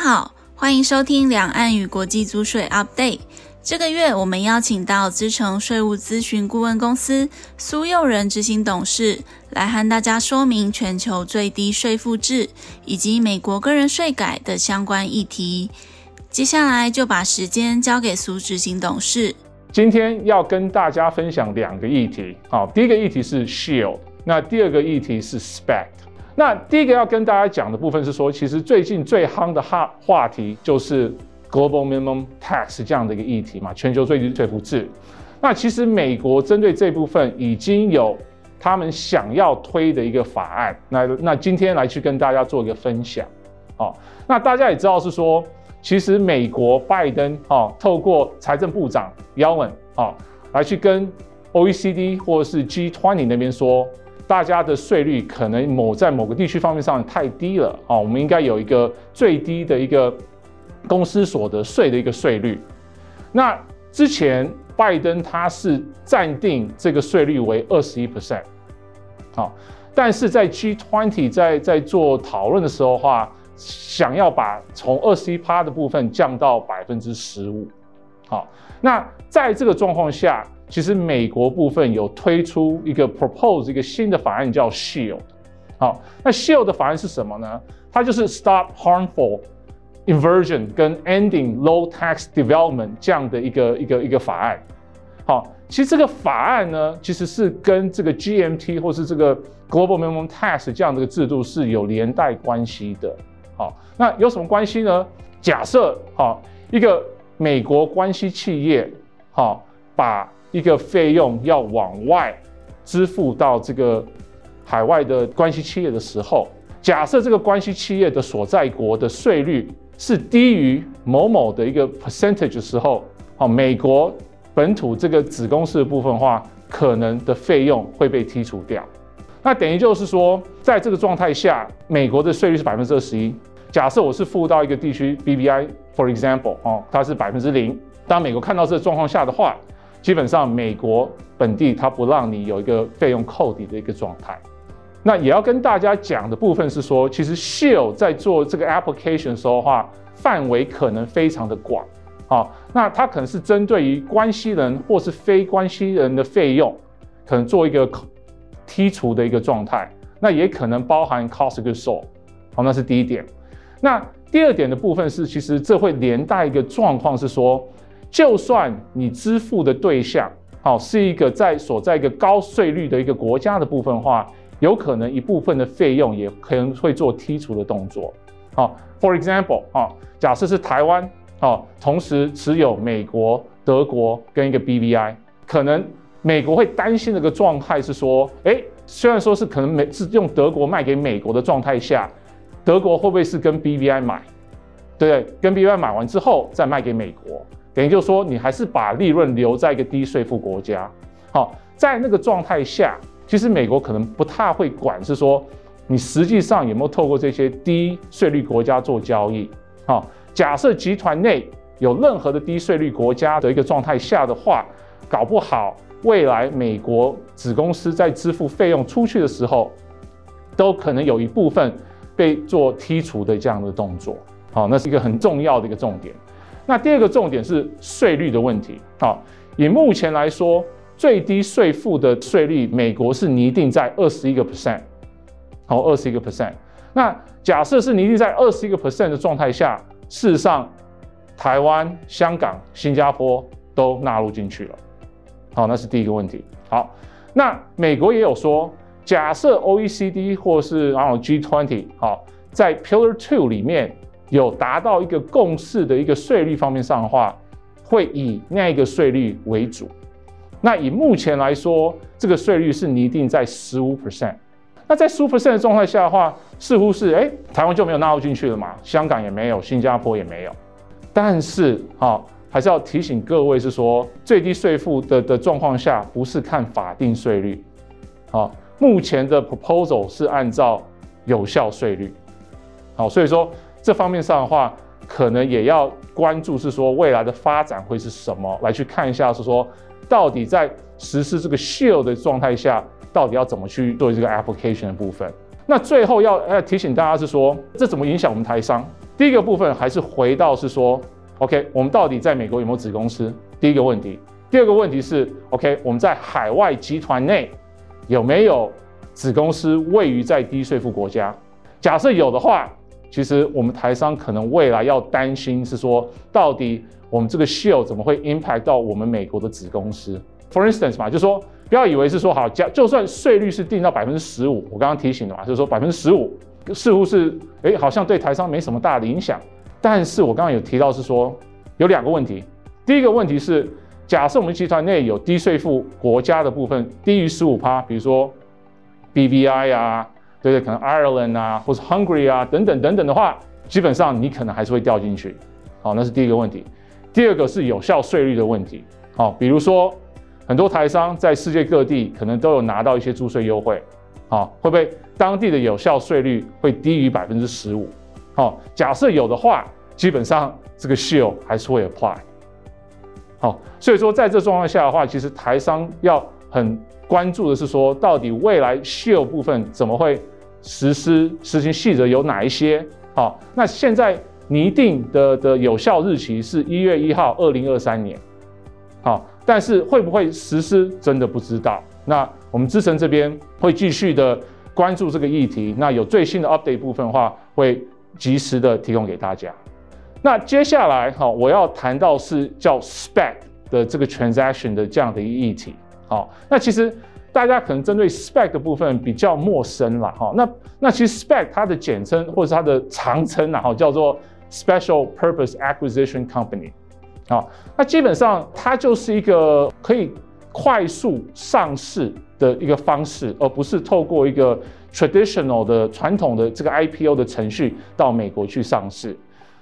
好，欢迎收听两岸与国际租税 Update。这个月我们邀请到资诚税务咨询顾问公司苏佑仁执行董事来和大家说明全球最低税负制以及美国个人税改的相关议题。接下来就把时间交给苏执行董事。今天要跟大家分享两个议题。好，第一个议题是 Shield，那第二个议题是 Spec。那第一个要跟大家讲的部分是说，其实最近最夯的话话题就是 Global Minimum Tax 这样的一个议题嘛，全球最低税负制。那其实美国针对这部分已经有他们想要推的一个法案。那那今天来去跟大家做一个分享。好，那大家也知道是说，其实美国拜登啊，透过财政部长 Yellen 啊，来去跟 OECD 或是 G20 那边说。大家的税率可能某在某个地区方面上太低了啊，我们应该有一个最低的一个公司所得税的一个税率。那之前拜登他是暂定这个税率为二十一 percent，好，但是在 G20 在在做讨论的时候话，想要把从二十一趴的部分降到百分之十五，好，那在这个状况下。其实美国部分有推出一个 propose 一个新的法案叫 Shield，好，那 Shield 的法案是什么呢？它就是 Stop Harmful Inversion 跟 Ending Low Tax Development 这样的一个一个一个法案。好，其实这个法案呢，其实是跟这个 GMT 或是这个 Global Minimum Tax 这样的一个制度是有连带关系的。好，那有什么关系呢？假设好一个美国关系企业，好把一个费用要往外支付到这个海外的关系企业的时候，假设这个关系企业的所在国的税率是低于某某的一个 percentage 的时候，好，美国本土这个子公司的部分话，可能的费用会被剔除掉。那等于就是说，在这个状态下，美国的税率是百分之二十一。假设我是付到一个地区 BBI，for example，哦，它是百分之零。当美国看到这个状况下的话，基本上，美国本地它不让你有一个费用扣抵的一个状态。那也要跟大家讲的部分是说，其实 Shield 在做这个 application 的时候的话，范围可能非常的广。好，那它可能是针对于关系人或是非关系人的费用，可能做一个剔除的一个状态。那也可能包含 cost of goods sold。好，那是第一点。那第二点的部分是，其实这会连带一个状况是说。就算你支付的对象，好，是一个在所在一个高税率的一个国家的部分话，有可能一部分的费用也可能会做剔除的动作。好，For example，啊，假设是台湾，啊，同时持有美国、德国跟一个 BVI，可能美国会担心的一个状态是说，诶，虽然说是可能美是用德国卖给美国的状态下，德国会不会是跟 BVI 买？对，跟 BVI 买完之后再卖给美国？等于就是说，你还是把利润留在一个低税负国家。好，在那个状态下，其实美国可能不太会管，是说你实际上有没有透过这些低税率国家做交易。好，假设集团内有任何的低税率国家的一个状态下的话，搞不好未来美国子公司在支付费用出去的时候，都可能有一部分被做剔除的这样的动作。好，那是一个很重要的一个重点。那第二个重点是税率的问题。好，以目前来说，最低税负的税率，美国是拟定在二十一个 percent，好，二十一个 percent。那假设是拟定在二十一个 percent 的状态下，事实上，台湾、香港、新加坡都纳入进去了。好，那是第一个问题。好，那美国也有说，假设 OECD 或是然后 G20，好，在 Pillar Two 里面。有达到一个共识的一个税率方面上的话，会以那一个税率为主。那以目前来说，这个税率是拟定在十五 percent。那在十五 percent 的状态下的话，似乎是哎，台湾就没有纳入进去了嘛？香港也没有，新加坡也没有。但是啊，还是要提醒各位是说，最低税负的的状况下，不是看法定税率。好，目前的 proposal 是按照有效税率。好，所以说。这方面上的话，可能也要关注，是说未来的发展会是什么，来去看一下，是说到底在实施这个 Shield 的状态下，到底要怎么去做这个 application 的部分。那最后要要提醒大家是说，这怎么影响我们台商？第一个部分还是回到是说，OK，我们到底在美国有没有子公司？第一个问题。第二个问题是，OK，我们在海外集团内有没有子公司位于在低税负国家？假设有的话，其实我们台商可能未来要担心是说，到底我们这个 shield 怎么会 impact 到我们美国的子公司？For instance 嘛，就是说不要以为是说好，假就算税率是定到百分之十五，我刚刚提醒的嘛，就是说百分之十五似乎是哎，好像对台商没什么大的影响。但是我刚刚有提到是说有两个问题，第一个问题是。假设我们集团内有低税负国家的部分低于十五趴，比如说 BVI 啊，对对，可能 Ireland 啊，或是 Hungary 啊等等等等的话，基本上你可能还是会掉进去。好，那是第一个问题。第二个是有效税率的问题。好，比如说很多台商在世界各地可能都有拿到一些租税优惠。好，会不会当地的有效税率会低于百分之十五？好，假设有的话，基本上这个 shield 还是会 apply。好，所以说在这状况下的话，其实台商要很关注的是说，到底未来 shield 部分怎么会实施实行细则有哪一些？好，那现在拟定的的有效日期是一月一号，二零二三年。好，但是会不会实施，真的不知道。那我们资诚这边会继续的关注这个议题，那有最新的 update 部分的话，会及时的提供给大家。那接下来哈，我要谈到是叫 spec 的这个 transaction 的这样的一个议题。好，那其实大家可能针对 SPAC 的部分比较陌生了哈。那那其实 SPAC 它的简称或者是它的长称啊，哈，叫做 Special Purpose Acquisition Company。好，那基本上它就是一个可以快速上市的一个方式，而不是透过一个 traditional 的传统的这个 IPO 的程序到美国去上市。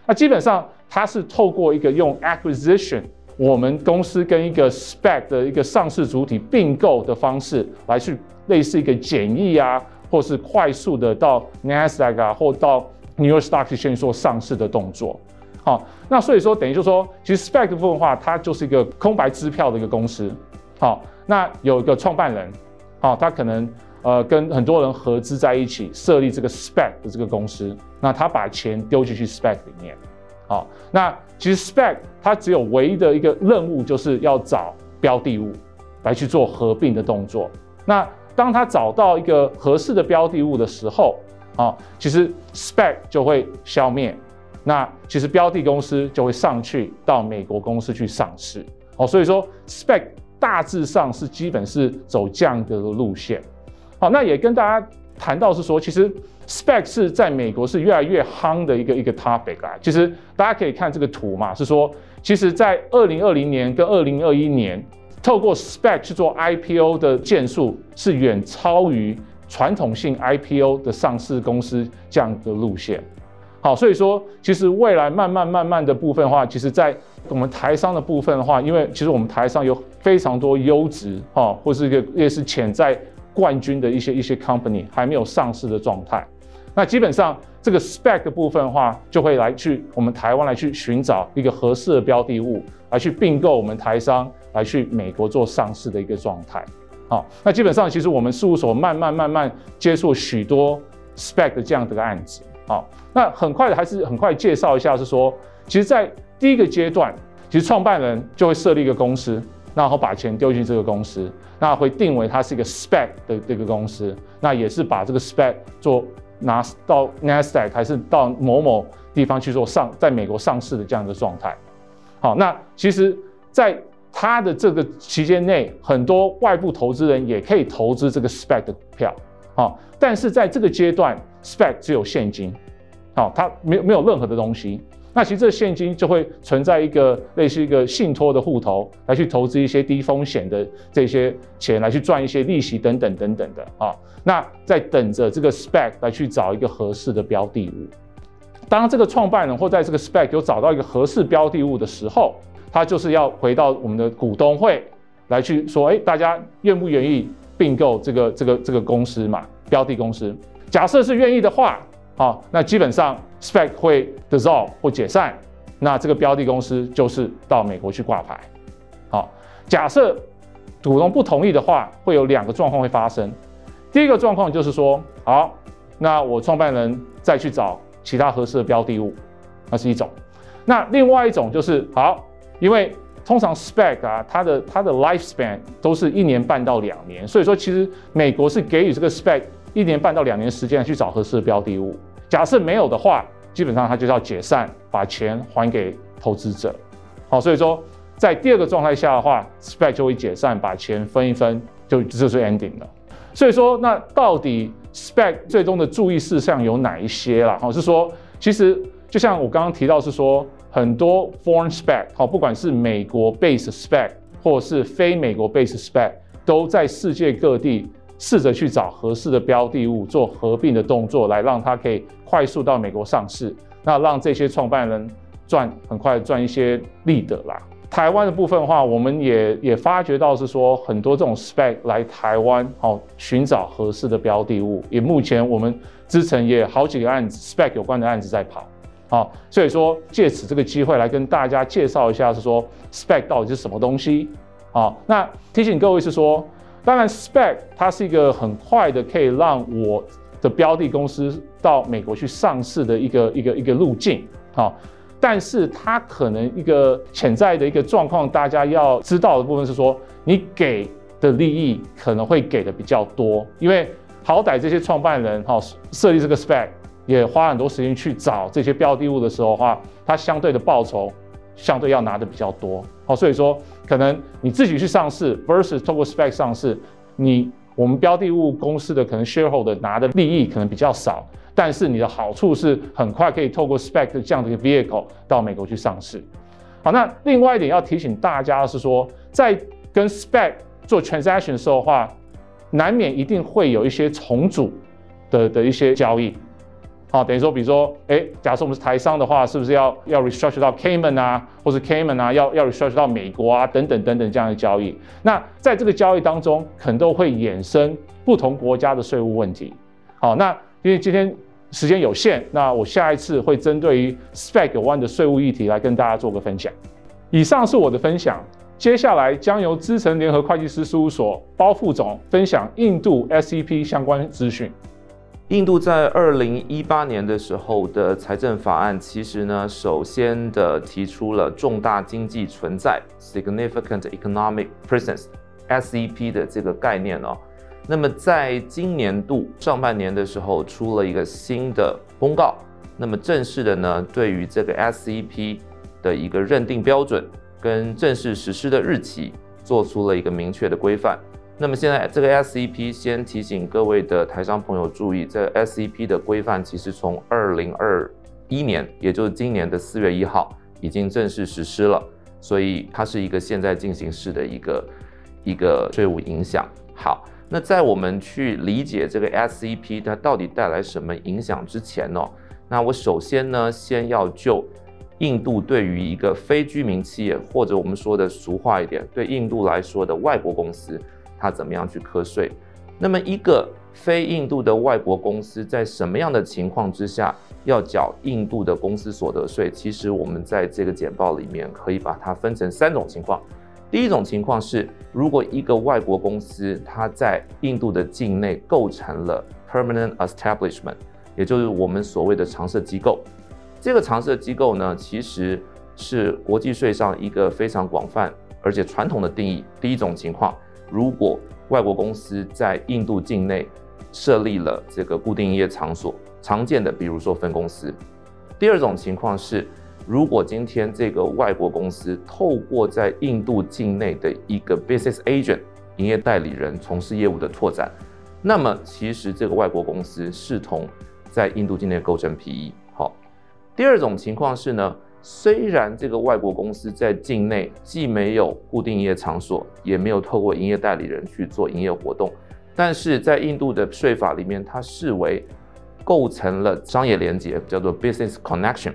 那基本上它是透过一个用 acquisition，我们公司跟一个 SPAC 的一个上市主体并购的方式来去类似一个简易啊，或是快速的到 Nasdaq 啊，或到 New York Stock Exchange 做上市的动作。好，那所以说等于就是说，其实 SPAC 部分的话，它就是一个空白支票的一个公司。好，那有一个创办人，好，他可能。呃，跟很多人合资在一起设立这个 SPAC 的这个公司，那他把钱丢进去 SPAC 里面，好，那其实 Spec 它只有唯一的一个任务，就是要找标的物来去做合并的动作。那当它找到一个合适的标的物的时候，啊，其实 Spec 就会消灭，那其实标的公司就会上去到美国公司去上市。好，所以说 Spec 大致上是基本是走这样的路线。好，那也跟大家谈到是说，其实 Spec 是在美国是越来越夯的一个一个 topic 啊。其实大家可以看这个图嘛，是说，其实在二零二零年跟二零二一年，透过 Spec 去做 IPO 的件数是远超于传统性 IPO 的上市公司这样的路线。好，所以说，其实未来慢慢慢慢的部分的话，其实在我们台商的部分的话，因为其实我们台商有非常多优质哈，或是一个也是潜在。冠军的一些一些 company 还没有上市的状态，那基本上这个 spec 的部分的话，就会来去我们台湾来去寻找一个合适的标的物，来去并购我们台商来去美国做上市的一个状态。好，那基本上其实我们事务所慢慢慢慢接触许多 spec 的这样的个案子。好，那很快的还是很快介绍一下，是说，其实在第一个阶段，其实创办人就会设立一个公司。然后把钱丢进这个公司，那会定为它是一个 spec 的这个公司，那也是把这个 spec 做拿到 Nasdaq 还是到某某地方去做上，在美国上市的这样的状态。好，那其实在它的这个期间内，很多外部投资人也可以投资这个 spec 的股票。好，但是在这个阶段，spec 只有现金，好，它没有没有任何的东西。那其实这现金就会存在一个类似一个信托的户头，来去投资一些低风险的这些钱，来去赚一些利息等等等等的啊。那在等着这个 spec 来去找一个合适的标的物。当这个创办人或在这个 spec 有找到一个合适标的物的时候，他就是要回到我们的股东会来去说，哎，大家愿不愿意并购这个这个这个公司嘛？标的公司，假设是愿意的话。好，那基本上 SPAC 会 dissolve 或解散，那这个标的公司就是到美国去挂牌。好，假设股东不同意的话，会有两个状况会发生。第一个状况就是说，好，那我创办人再去找其他合适的标的物。那是一种。那另外一种就是好，因为通常 SPAC 啊，它的它的 lifespan 都是一年半到两年，所以说其实美国是给予这个 SPAC 一年半到两年时间去找合适的标的物。假设没有的话，基本上它就要解散，把钱还给投资者。好，所以说在第二个状态下的话，SPAC 就会解散，把钱分一分，就就是 ending 了。所以说，那到底 SPAC 最终的注意事项有哪一些啦？好，是说其实就像我刚刚提到，是说很多 foreign SPAC，好，不管是美国 base SPAC 或者是非美国 base SPAC，都在世界各地试着去找合适的标的物做合并的动作，来让它可以快速到美国上市，那让这些创办人赚很快赚一些利得啦。台湾的部分的话，我们也也发觉到是说很多这种 spec 来台湾，好寻找合适的标的物。也目前我们资诚也好几个案子 spec 有关的案子在跑，好，所以说借此这个机会来跟大家介绍一下，是说 spec 到底是什么东西。好，那提醒各位是说，当然 SPAC 它是一个很快的可以让我的标的公司到美国去上市的一个一个一个路径，好。但是它可能一个潜在的一个状况，大家要知道的部分是说，你给的利益可能会给的比较多，因为好歹这些创办人哈设立这个 SPAC 也花很多时间去找这些标的物的时候的话，它相对的报酬相对要拿的比较多，好，所以说可能你自己去上市 versus 透过 SPAC 上市，你我们标的物公司的可能 shareholder 拿的利益可能比较少。但是你的好处是很快可以透过 spec 这样的一个 vehicle 到美国去上市。好，那另外一点要提醒大家的是说，在跟 spec 做 transaction 的时候的话，难免一定会有一些重组的的一些交易。好，等于说，比如说，哎，假设我们是台商的话，是不是要要 restructure 到 Cayman 啊，或是 Cayman 啊，要要 restructure 到美国啊，等等等等这样的交易。那在这个交易当中，可能都会衍生不同国家的税务问题。好，那因为今天。时间有限，那我下一次会针对于 Spec One 的税务议题来跟大家做个分享。以上是我的分享，接下来将由资诚联合会计师事务所包副总分享印度 SEP 相关资讯。印度在二零一八年的时候的财政法案，其实呢，首先的提出了重大经济存在 （Significant Economic Presence, SEP） 的这个概念哦。那么在今年度上半年的时候，出了一个新的公告，那么正式的呢，对于这个 SEP 的一个认定标准跟正式实施的日期，做出了一个明确的规范。那么现在这个 SEP 先提醒各位的台商朋友注意，这 SEP 的规范其实从二零二一年，也就是今年的四月一号已经正式实施了，所以它是一个现在进行式的一个一个税务影响。好。那在我们去理解这个 SEP 它到底带来什么影响之前呢，那我首先呢，先要就印度对于一个非居民企业，或者我们说的俗话一点，对印度来说的外国公司，它怎么样去课税？那么一个非印度的外国公司在什么样的情况之下要缴印度的公司所得税？其实我们在这个简报里面可以把它分成三种情况。第一种情况是，如果一个外国公司它在印度的境内构成了 permanent establishment，也就是我们所谓的常设机构。这个常设机构呢，其实是国际税上一个非常广泛而且传统的定义。第一种情况，如果外国公司在印度境内设立了这个固定营业场所，常见的比如说分公司。第二种情况是，如果今天这个外国公司透过在印度境内的一个 business agent 营业代理人从事业务的拓展，那么其实这个外国公司视同在印度境内构成 PE。好，第二种情况是呢，虽然这个外国公司在境内既没有固定营业场所，也没有透过营业代理人去做营业活动，但是在印度的税法里面，它视为构成了商业连结，叫做 business connection。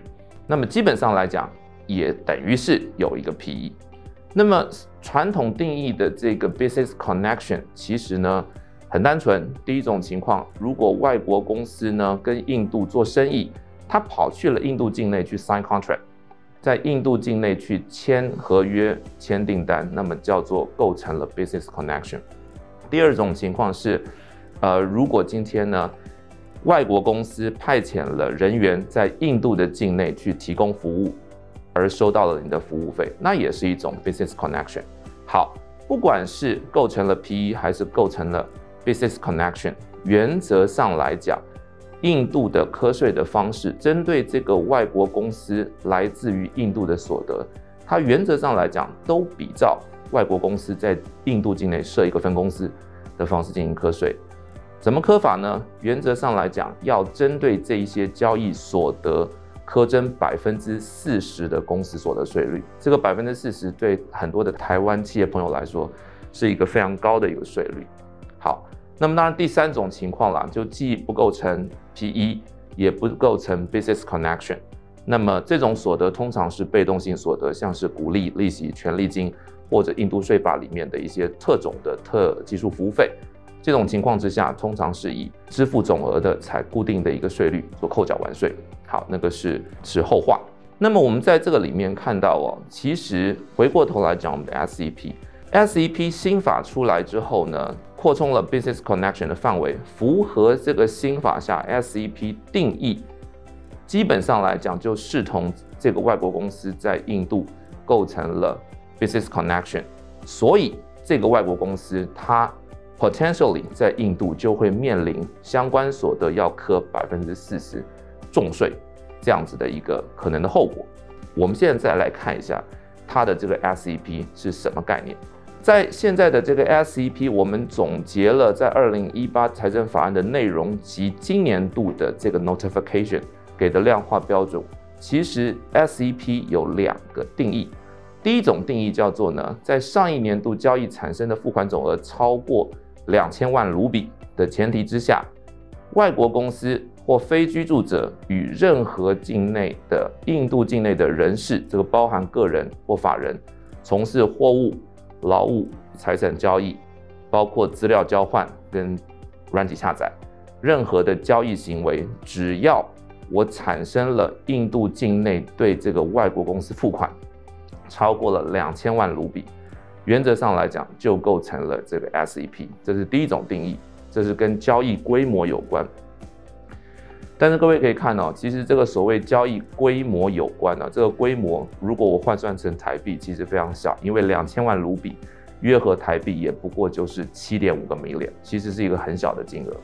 那么基本上来讲，也等于是有一个 PE。那么传统定义的这个 business connection，其实呢很单纯。第一种情况，如果外国公司呢跟印度做生意，他跑去了印度境内去 sign contract，在印度境内去签合约、签订单，那么叫做构成了 business connection。第二种情况是，呃，如果今天呢，外国公司派遣了人员在印度的境内去提供服务，而收到了你的服务费，那也是一种 business connection。好，不管是构成了 PE 还是构成了 business connection，原则上来讲，印度的课税的方式，针对这个外国公司来自于印度的所得，它原则上来讲都比照外国公司在印度境内设一个分公司的方式进行课税。怎么课法呢？原则上来讲，要针对这一些交易所得课征百分之四十的公司所得税率。这个百分之四十对很多的台湾企业朋友来说，是一个非常高的一个税率。那么当然第三种情况啦，就既不构成 PE，也不构成 business connection。那么这种所得通常是被动性所得，像是股利、利息、权利金，或者印度税法里面的一些特种的特技术服务费。这种情况之下，通常是以支付总额的采固定的一个税率做扣缴完税。好，那个是是后话。那么我们在这个里面看到哦，其实回过头来讲，我们的 SEP，SEP 新法出来之后呢，扩充了 business connection 的范围，符合这个新法下 SEP 定义，基本上来讲就视同这个外国公司在印度构成了 business connection，所以这个外国公司它。Potentially 在印度就会面临相关所得要科百分之四十重税这样子的一个可能的后果。我们现在再来看一下它的这个 SEP 是什么概念。在现在的这个 SEP，我们总结了在二零一八财政法案的内容及今年度的这个 Notification 给的量化标准。其实 SEP 有两个定义，第一种定义叫做呢，在上一年度交易产生的付款总额超过两千万卢比的前提之下，外国公司或非居住者与任何境内的印度境内的人士，这个包含个人或法人，从事货物、劳务、财产交易，包括资料交换跟软体下载，任何的交易行为，只要我产生了印度境内对这个外国公司付款超过了两千万卢比。原则上来讲，就构成了这个 SEP，这是第一种定义，这是跟交易规模有关。但是各位可以看到，其实这个所谓交易规模有关呢，这个规模如果我换算成台币，其实非常小，因为两千万卢比约合台币也不过就是七点五个 million，其实是一个很小的金额。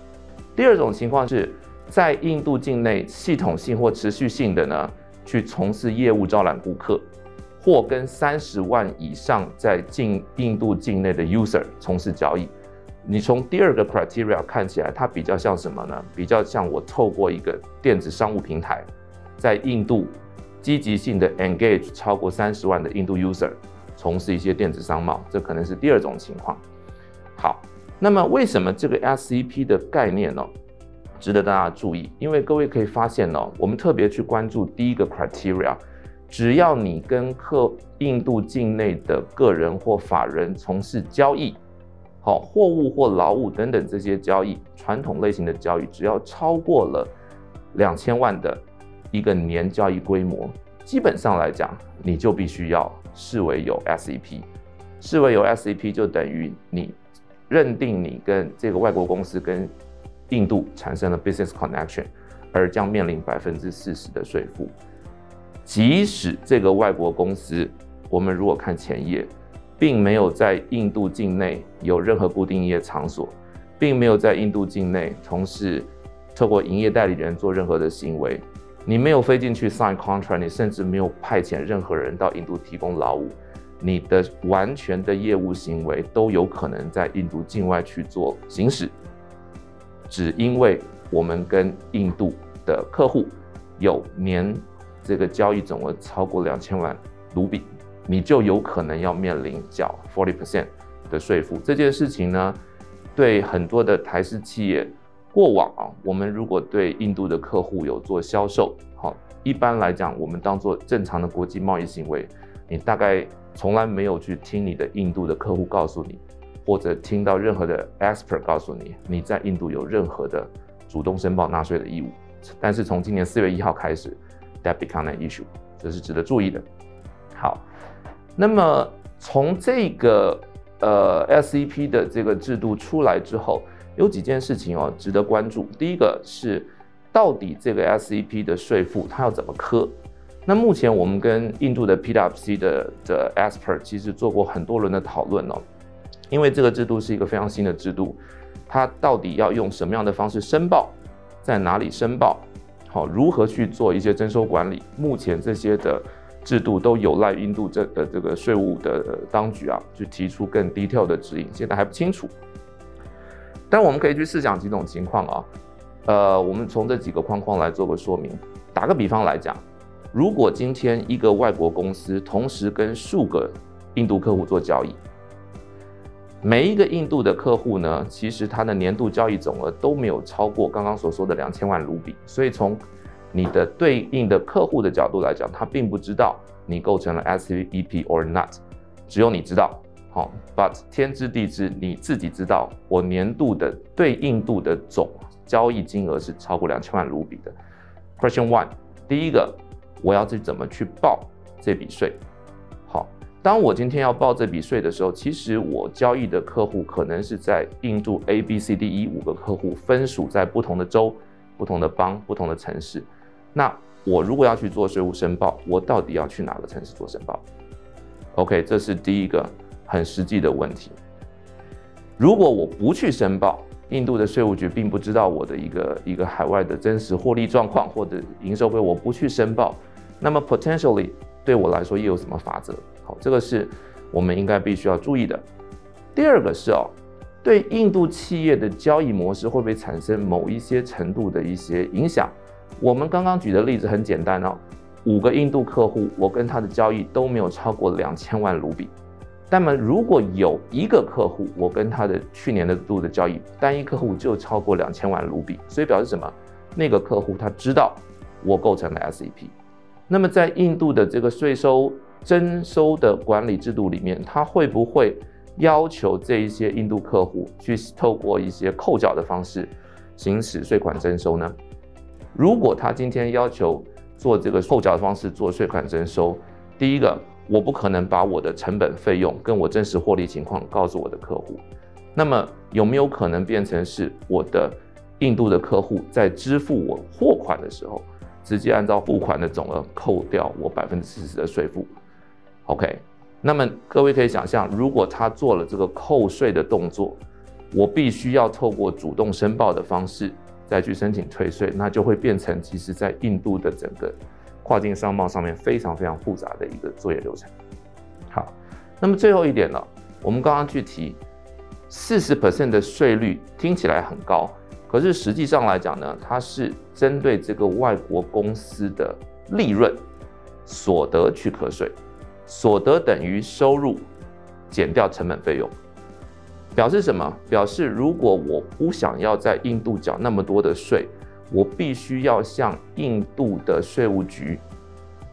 第二种情况是在印度境内系统性或持续性的呢，去从事业务招揽顾客。或跟三十万以上在进印度境内的 user 从事交易，你从第二个 criteria 看起来，它比较像什么呢？比较像我透过一个电子商务平台，在印度积极性的 engage 超过三十万的印度 user 从事一些电子商贸，这可能是第二种情况。好，那么为什么这个 SEP 的概念呢，值得大家注意？因为各位可以发现呢，我们特别去关注第一个 criteria。只要你跟客印度境内的个人或法人从事交易，好货物或劳务等等这些交易，传统类型的交易，只要超过了两千万的一个年交易规模，基本上来讲，你就必须要视为有 SEP，视为有 SEP 就等于你认定你跟这个外国公司跟印度产生了 business connection，而将面临百分之四十的税负。即使这个外国公司，我们如果看前页，并没有在印度境内有任何固定营业场所，并没有在印度境内从事透过营业代理人做任何的行为，你没有飞进去 sign contract，你甚至没有派遣任何人到印度提供劳务，你的完全的业务行为都有可能在印度境外去做行使，只因为我们跟印度的客户有年。这个交易总额超过两千万卢比，你就有可能要面临缴 forty percent 的税负。这件事情呢，对很多的台资企业，过往啊，我们如果对印度的客户有做销售，好，一般来讲，我们当做正常的国际贸易行为，你大概从来没有去听你的印度的客户告诉你，或者听到任何的 expert 告诉你，你在印度有任何的主动申报纳税的义务。但是从今年四月一号开始，That become an issue，这是值得注意的。好，那么从这个呃 SEP 的这个制度出来之后，有几件事情哦值得关注。第一个是，到底这个 SEP 的税负它要怎么科？那目前我们跟印度的 PwC 的的 expert 其实做过很多轮的讨论哦，因为这个制度是一个非常新的制度，它到底要用什么样的方式申报，在哪里申报，好，如何去做一些征收管理？目前这些的制度都有赖印度这的这个税务的当局啊，去提出更 detail 的指引，现在还不清楚。但我们可以去试想几种情况啊，呃，我们从这几个框框来做个说明。打个比方来讲。如果今天一个外国公司同时跟数个印度客户做交易，每一个印度的客户呢，其实他的年度交易总额都没有超过刚刚所说的两千万卢比，所以从你的对应的客户的角度来讲，他并不知道你构成了 SEP or not，只有你知道。好，but 天知地知，你自己知道，我年度的对应度的总交易金额是超过两千万卢比的。Question one，第一个。我要去怎么去报这笔税？好，当我今天要报这笔税的时候，其实我交易的客户可能是在印度 A、B、C、D、E 五个客户分属在不同的州、不同的邦、不同的城市。那我如果要去做税务申报，我到底要去哪个城市做申报？OK，这是第一个很实际的问题。如果我不去申报，印度的税务局并不知道我的一个一个海外的真实获利状况或者营收规，我不去申报，那么 potentially 对我来说又有什么法则？好，这个是我们应该必须要注意的。第二个是哦，对印度企业的交易模式会不会产生某一些程度的一些影响？我们刚刚举的例子很简单哦，五个印度客户，我跟他的交易都没有超过两千万卢比。那么，如果有一个客户，我跟他的去年的度的交易，单一客户就超过两千万卢比，所以表示什么？那个客户他知道我构成了 SEP。那么，在印度的这个税收征收的管理制度里面，他会不会要求这一些印度客户去透过一些扣缴的方式行使税款征收呢？如果他今天要求做这个扣缴的方式做税款征收，第一个。我不可能把我的成本费用跟我真实获利情况告诉我的客户，那么有没有可能变成是我的印度的客户在支付我货款的时候，直接按照付款的总额扣掉我百分之四十的税负？OK，那么各位可以想象，如果他做了这个扣税的动作，我必须要透过主动申报的方式再去申请退税，那就会变成其实在印度的整个。跨境商贸上面非常非常复杂的一个作业流程。好，那么最后一点呢，我们刚刚去提四十 percent 的税率听起来很高，可是实际上来讲呢，它是针对这个外国公司的利润所得去课税，所得等于收入减掉成本费用，表示什么？表示如果我不想要在印度缴那么多的税。我必须要向印度的税务局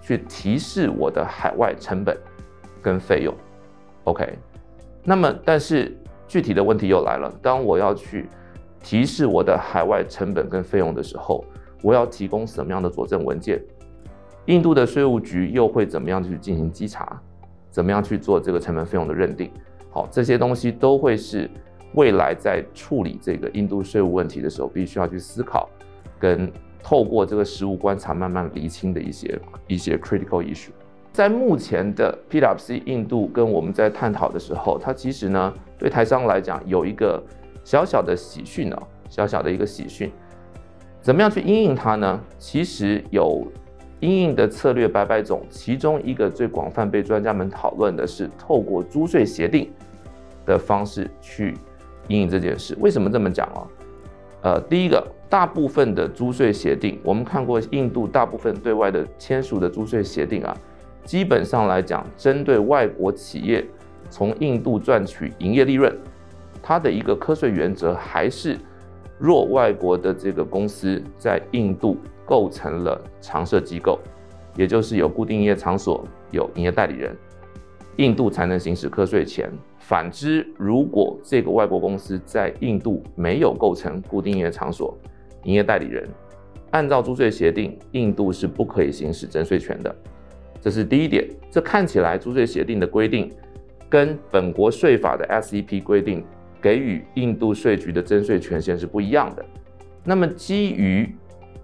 去提示我的海外成本跟费用，OK？那么，但是具体的问题又来了，当我要去提示我的海外成本跟费用的时候，我要提供什么样的佐证文件？印度的税务局又会怎么样去进行稽查？怎么样去做这个成本费用的认定？好，这些东西都会是未来在处理这个印度税务问题的时候必须要去思考。跟透过这个实务观察慢慢厘清的一些一些 critical issue，在目前的 PwC 印度跟我们在探讨的时候，它其实呢对台商来讲有一个小小的喜讯哦，小小的一个喜讯，怎么样去因应它呢？其实有因应的策略百百种，其中一个最广泛被专家们讨论的是透过租税协定的方式去因应这件事。为什么这么讲哦？呃，第一个。大部分的租税协定，我们看过印度大部分对外的签署的租税协定啊，基本上来讲，针对外国企业从印度赚取营业利润，它的一个课税原则还是，若外国的这个公司在印度构成了常设机构，也就是有固定营业场所、有营业代理人，印度才能行使课税权。反之，如果这个外国公司在印度没有构成固定营业场所，营业代理人按照租税协定，印度是不可以行使征税权的，这是第一点。这看起来租税协定的规定跟本国税法的 SEP 规定给予印度税局的征税权限是不一样的。那么基于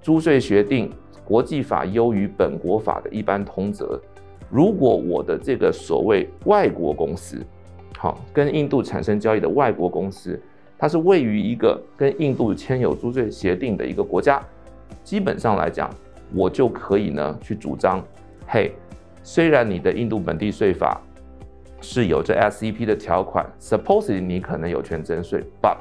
租税协定国际法优于本国法的一般通则，如果我的这个所谓外国公司，好，跟印度产生交易的外国公司，它是位于一个跟印度签有租税协定的一个国家，基本上来讲，我就可以呢去主张，嘿，虽然你的印度本地税法是有着 SEP 的条款，supposedly 你可能有权征税，but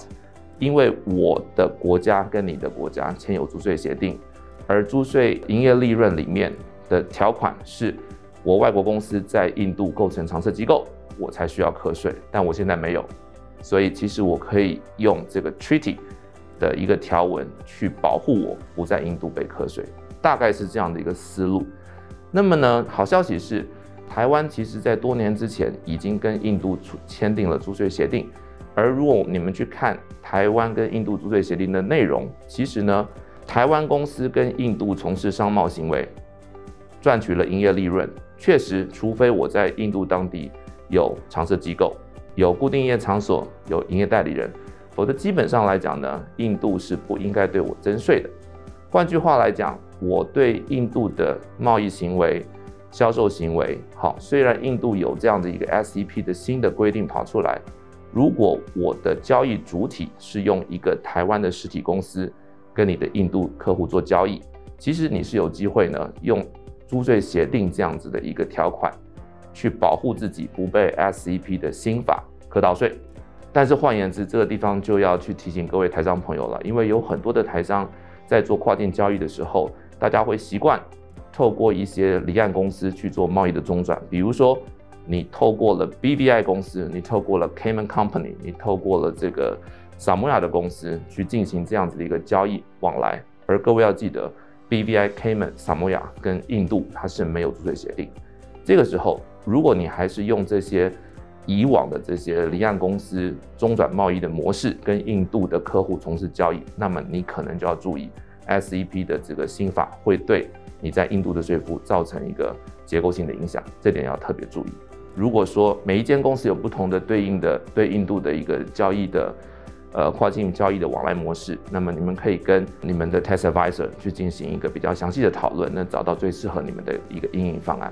因为我的国家跟你的国家签有租税协定。而租税营业利润里面的条款是，我外国公司在印度构成常设机构，我才需要课税。但我现在没有，所以其实我可以用这个 treaty 的一个条文去保护我不在印度被课税，大概是这样的一个思路。那么呢，好消息是，台湾其实在多年之前已经跟印度签订了租税协定。而如果你们去看台湾跟印度租税协定的内容，其实呢。台湾公司跟印度从事商贸行为，赚取了营业利润，确实，除非我在印度当地有常设机构、有固定营业场所、有营业代理人，否则基本上来讲呢，印度是不应该对我征税的。换句话来讲，我对印度的贸易行为、销售行为，好，虽然印度有这样的一个 SEP 的新的规定跑出来，如果我的交易主体是用一个台湾的实体公司。跟你的印度客户做交易，其实你是有机会呢，用租税协定这样子的一个条款，去保护自己不被 SEP 的新法课到税。但是换言之，这个地方就要去提醒各位台商朋友了，因为有很多的台商在做跨境交易的时候，大家会习惯透过一些离岸公司去做贸易的中转，比如说你透过了 BVI 公司，你透过了 Cayman Company，你透过了这个。萨摩亚的公司去进行这样子的一个交易往来，而各位要记得，BVI Cayman 萨摩亚跟印度它是没有租税协定。这个时候，如果你还是用这些以往的这些离岸公司中转贸易的模式跟印度的客户从事交易，那么你可能就要注意 SEP 的这个新法会对你在印度的税负造成一个结构性的影响，这点要特别注意。如果说每一间公司有不同的对应的对印度的一个交易的。呃，跨境交易的往来模式，那么你们可以跟你们的 tax advisor 去进行一个比较详细的讨论，那找到最适合你们的一个运营方案。